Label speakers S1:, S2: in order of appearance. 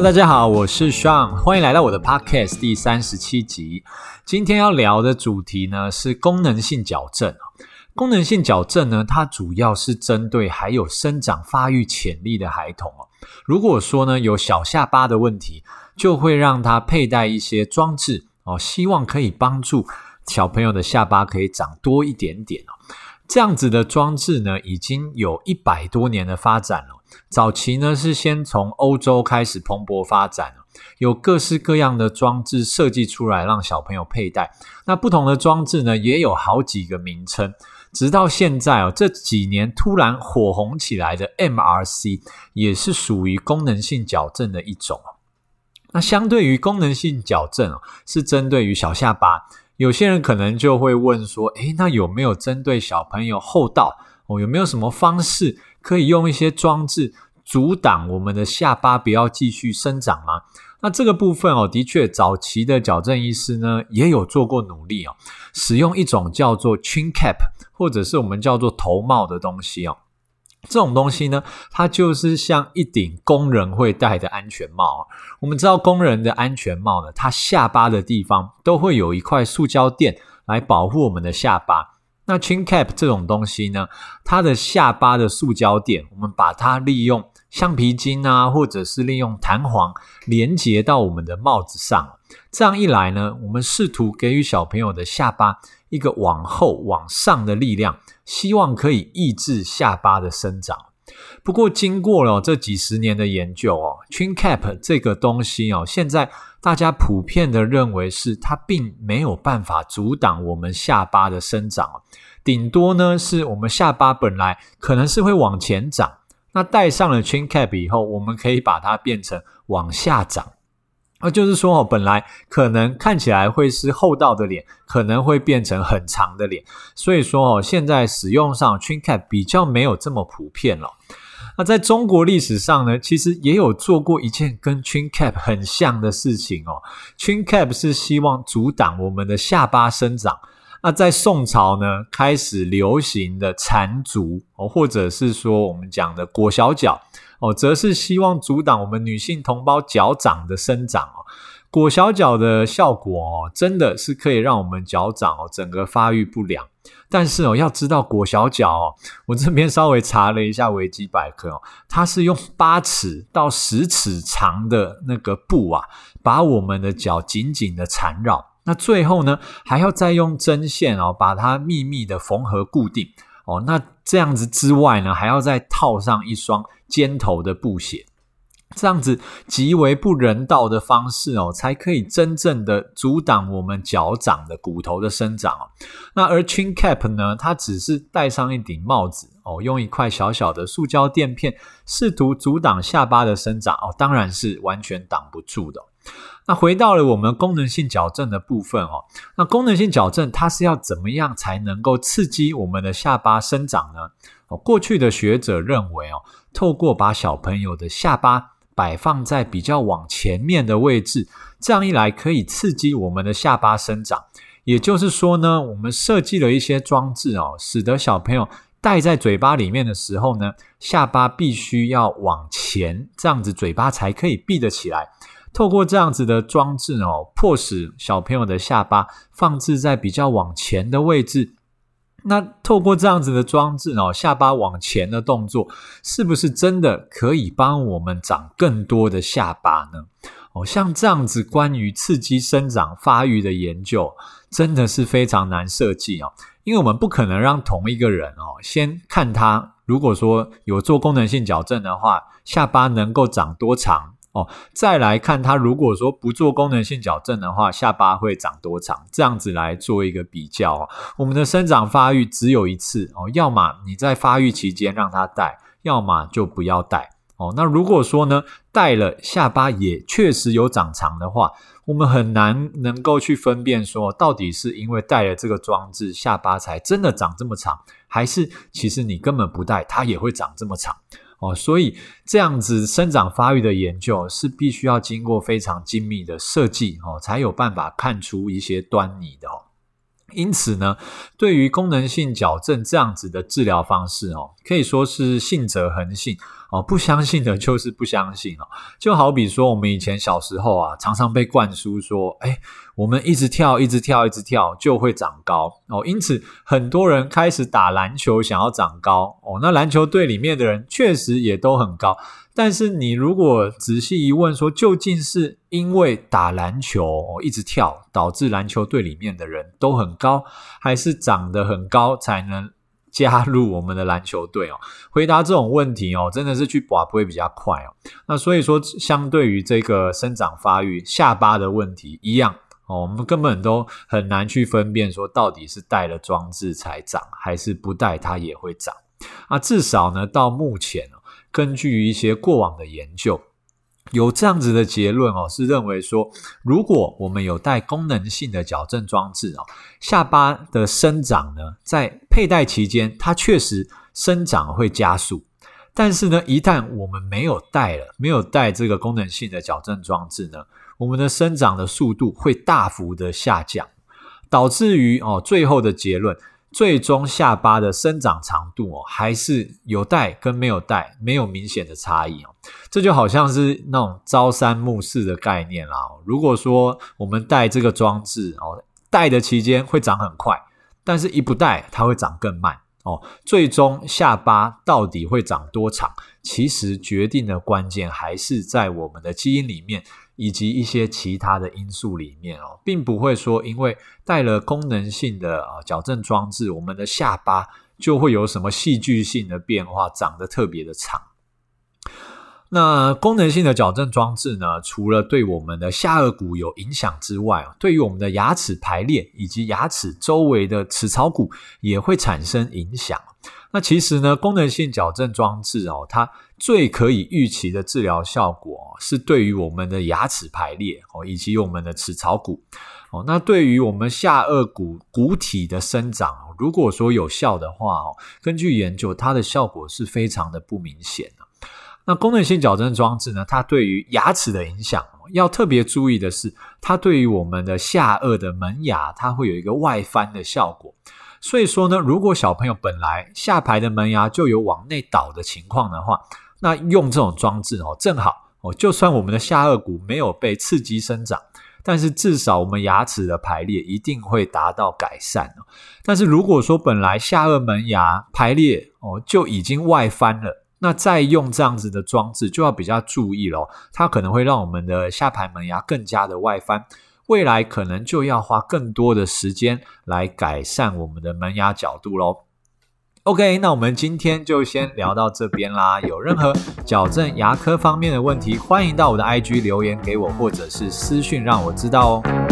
S1: 大家好，我是 Sean，欢迎来到我的 Podcast 第三十七集。今天要聊的主题呢是功能性矫正。功能性矫正呢，它主要是针对还有生长发育潜力的孩童哦。如果说呢有小下巴的问题，就会让他佩戴一些装置哦，希望可以帮助小朋友的下巴可以长多一点点哦。这样子的装置呢，已经有一百多年的发展了。早期呢是先从欧洲开始蓬勃发展，有各式各样的装置设计出来让小朋友佩戴。那不同的装置呢也有好几个名称，直到现在哦，这几年突然火红起来的 MRC 也是属于功能性矫正的一种。那相对于功能性矫正哦，是针对于小下巴，有些人可能就会问说，诶，那有没有针对小朋友厚道哦？有没有什么方式？可以用一些装置阻挡我们的下巴不要继续生长吗？那这个部分哦，的确早期的矫正医师呢也有做过努力哦，使用一种叫做 chin cap 或者是我们叫做头帽的东西哦。这种东西呢，它就是像一顶工人会戴的安全帽哦。我们知道工人的安全帽呢，它下巴的地方都会有一块塑胶垫来保护我们的下巴。那 chin cap 这种东西呢，它的下巴的塑胶垫，我们把它利用橡皮筋啊，或者是利用弹簧连接到我们的帽子上。这样一来呢，我们试图给予小朋友的下巴一个往后往上的力量，希望可以抑制下巴的生长。不过，经过了这几十年的研究哦，chin cap 这个东西哦，现在大家普遍的认为是它并没有办法阻挡我们下巴的生长，顶多呢是我们下巴本来可能是会往前长，那戴上了 chin cap 以后，我们可以把它变成往下长。那就是说哦，本来可能看起来会是厚道的脸，可能会变成很长的脸。所以说哦，现在使用上 chin cap 比较没有这么普遍了。那在中国历史上呢，其实也有做过一件跟 chin cap 很像的事情哦。chin cap 是希望阻挡我们的下巴生长。那在宋朝呢，开始流行的缠足哦，或者是说我们讲的裹小脚。哦，则是希望阻挡我们女性同胞脚掌的生长哦。裹小脚的效果哦，真的是可以让我们脚掌哦整个发育不良。但是哦，要知道裹小脚哦，我这边稍微查了一下维基百科哦，它是用八尺到十尺长的那个布啊，把我们的脚紧紧的缠绕。那最后呢，还要再用针线哦，把它密密的缝合固定。哦，那这样子之外呢，还要再套上一双尖头的布鞋，这样子极为不人道的方式哦，才可以真正的阻挡我们脚掌的骨头的生长哦。那而 chin cap 呢，它只是戴上一顶帽子哦，用一块小小的塑胶垫片，试图阻挡下巴的生长哦，当然是完全挡不住的。那回到了我们功能性矫正的部分哦，那功能性矫正它是要怎么样才能够刺激我们的下巴生长呢？哦，过去的学者认为哦，透过把小朋友的下巴摆放在比较往前面的位置，这样一来可以刺激我们的下巴生长。也就是说呢，我们设计了一些装置哦，使得小朋友戴在嘴巴里面的时候呢，下巴必须要往前，这样子嘴巴才可以闭得起来。透过这样子的装置哦，迫使小朋友的下巴放置在比较往前的位置。那透过这样子的装置哦，下巴往前的动作，是不是真的可以帮我们长更多的下巴呢？哦，像这样子关于刺激生长发育的研究，真的是非常难设计哦，因为我们不可能让同一个人哦，先看他如果说有做功能性矫正的话，下巴能够长多长。再来看他，如果说不做功能性矫正的话，下巴会长多长？这样子来做一个比较。我们的生长发育只有一次哦，要么你在发育期间让他戴，要么就不要戴哦。那如果说呢，戴了下巴也确实有长长的话，我们很难能够去分辨说，到底是因为戴了这个装置，下巴才真的长这么长，还是其实你根本不戴，它也会长这么长。哦，所以这样子生长发育的研究是必须要经过非常精密的设计哦，才有办法看出一些端倪的哦。因此呢，对于功能性矫正这样子的治疗方式哦，可以说是信则恒信哦，不相信的就是不相信哦。就好比说，我们以前小时候啊，常常被灌输说，哎，我们一直跳，一直跳，一直跳就会长高哦。因此，很多人开始打篮球，想要长高哦。那篮球队里面的人确实也都很高，但是你如果仔细一问，说究竟是因为打篮球哦一直跳，导致篮球队里面的人都很高，还是长得很高才能加入我们的篮球队哦，回答这种问题哦，真的是去拔会比较快哦。那所以说，相对于这个生长发育下巴的问题一样哦，我们根本都很难去分辨说到底是带了装置才长，还是不带它也会长。啊，至少呢，到目前哦，根据一些过往的研究。有这样子的结论哦，是认为说，如果我们有带功能性的矫正装置哦，下巴的生长呢，在佩戴期间，它确实生长会加速。但是呢，一旦我们没有带了，没有带这个功能性的矫正装置呢，我们的生长的速度会大幅的下降，导致于哦，最后的结论。最终下巴的生长长度哦，还是有戴跟没有戴没有明显的差异哦。这就好像是那种朝三暮四的概念啦。如果说我们戴这个装置哦，戴的期间会长很快，但是一不戴它会长更慢哦。最终下巴到底会长多长，其实决定的关键还是在我们的基因里面。以及一些其他的因素里面哦，并不会说因为带了功能性的啊矫正装置，我们的下巴就会有什么戏剧性的变化，长得特别的长。那功能性的矫正装置呢，除了对我们的下颚骨有影响之外，对于我们的牙齿排列以及牙齿周围的齿槽骨也会产生影响。那其实呢，功能性矫正装置哦，它最可以预期的治疗效果是对于我们的牙齿排列哦，以及我们的齿槽骨哦。那对于我们下颚骨骨体的生长，如果说有效的话哦，根据研究，它的效果是非常的不明显的。那功能性矫正装置呢，它对于牙齿的影响，要特别注意的是，它对于我们的下颚的门牙，它会有一个外翻的效果。所以说呢，如果小朋友本来下排的门牙就有往内倒的情况的话，那用这种装置哦，正好哦，就算我们的下顎骨没有被刺激生长，但是至少我们牙齿的排列一定会达到改善哦。但是如果说本来下顎门牙排列哦就已经外翻了，那再用这样子的装置就要比较注意咯，它可能会让我们的下排门牙更加的外翻。未来可能就要花更多的时间来改善我们的门牙角度喽。OK，那我们今天就先聊到这边啦。有任何矫正牙科方面的问题，欢迎到我的 IG 留言给我，或者是私讯让我知道哦。